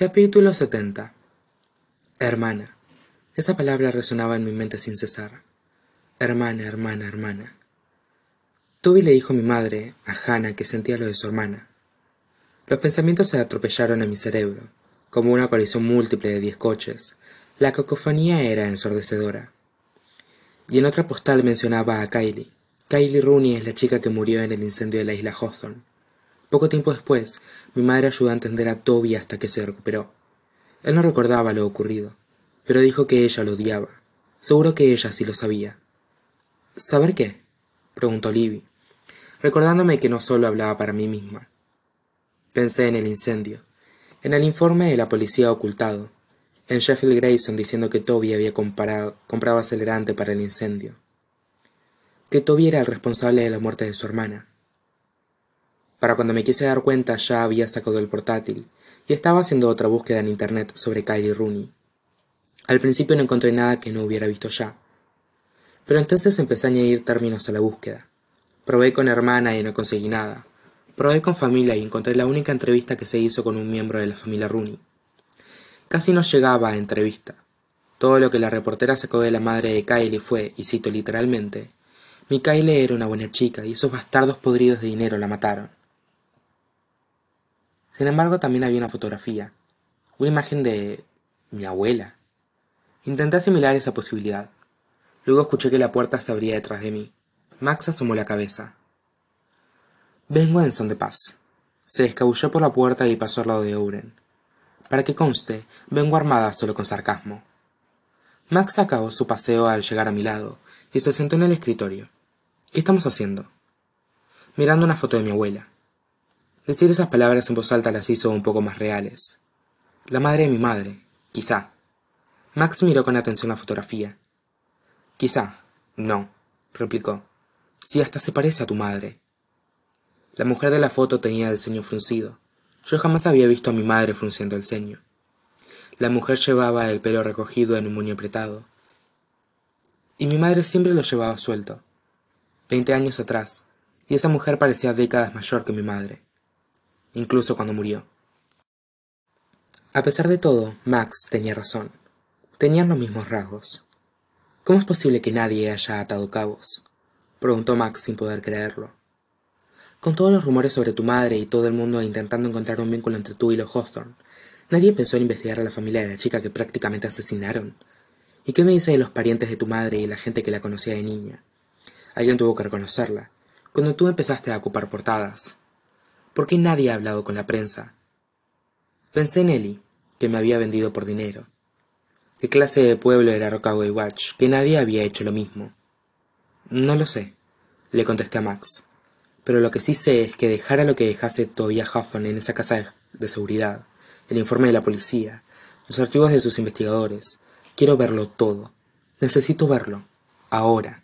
Capítulo 70 Hermana. Esa palabra resonaba en mi mente sin cesar. Hermana, hermana, hermana. Toby le dijo a mi madre, a Hannah, que sentía lo de su hermana. Los pensamientos se atropellaron en mi cerebro, como una colisión múltiple de diez coches. La cacofonía era ensordecedora. Y en otra postal mencionaba a Kylie. Kylie Rooney es la chica que murió en el incendio de la isla Hawthorne. Poco tiempo después, mi madre ayudó a entender a Toby hasta que se recuperó. Él no recordaba lo ocurrido, pero dijo que ella lo odiaba. Seguro que ella sí lo sabía. ¿Saber qué? preguntó Libby, recordándome que no solo hablaba para mí misma. Pensé en el incendio, en el informe de la policía ocultado, en Sheffield Grayson diciendo que Toby había comprado acelerante para el incendio, que Toby era el responsable de la muerte de su hermana. Para cuando me quise dar cuenta ya había sacado el portátil y estaba haciendo otra búsqueda en internet sobre Kylie Rooney. Al principio no encontré nada que no hubiera visto ya. Pero entonces empecé a añadir términos a la búsqueda. Probé con hermana y no conseguí nada. Probé con familia y encontré la única entrevista que se hizo con un miembro de la familia Rooney. Casi no llegaba a entrevista. Todo lo que la reportera sacó de la madre de Kylie fue, y cito literalmente, mi Kylie era una buena chica y esos bastardos podridos de dinero la mataron. Sin embargo, también había una fotografía, una imagen de mi abuela. Intenté asimilar esa posibilidad. Luego escuché que la puerta se abría detrás de mí. Max asomó la cabeza. Vengo en son de paz. Se escabulló por la puerta y pasó al lado de Oren. Para que conste, vengo armada solo con sarcasmo. Max acabó su paseo al llegar a mi lado y se sentó en el escritorio. ¿Qué estamos haciendo? Mirando una foto de mi abuela. Decir esas palabras en voz alta las hizo un poco más reales. La madre de mi madre, quizá. Max miró con atención la fotografía. Quizá, no, replicó. Si hasta se parece a tu madre. La mujer de la foto tenía el ceño fruncido. Yo jamás había visto a mi madre frunciendo el ceño. La mujer llevaba el pelo recogido en un muño apretado. Y mi madre siempre lo llevaba suelto. Veinte años atrás, y esa mujer parecía décadas mayor que mi madre incluso cuando murió. A pesar de todo, Max tenía razón. Tenían los mismos rasgos. ¿Cómo es posible que nadie haya atado cabos? preguntó Max sin poder creerlo. Con todos los rumores sobre tu madre y todo el mundo intentando encontrar un vínculo entre tú y los Hawthorne, nadie pensó en investigar a la familia de la chica que prácticamente asesinaron. ¿Y qué me dice de los parientes de tu madre y la gente que la conocía de niña? Alguien tuvo que reconocerla, cuando tú empezaste a ocupar portadas. ¿Por qué nadie ha hablado con la prensa? Pensé en Ellie, que me había vendido por dinero. ¿Qué clase de pueblo era Rockaway Watch? Que nadie había hecho lo mismo. No lo sé, le contesté a Max. Pero lo que sí sé es que dejara lo que dejase Tobias Huffman en esa casa de seguridad, el informe de la policía, los archivos de sus investigadores. Quiero verlo todo. Necesito verlo. Ahora.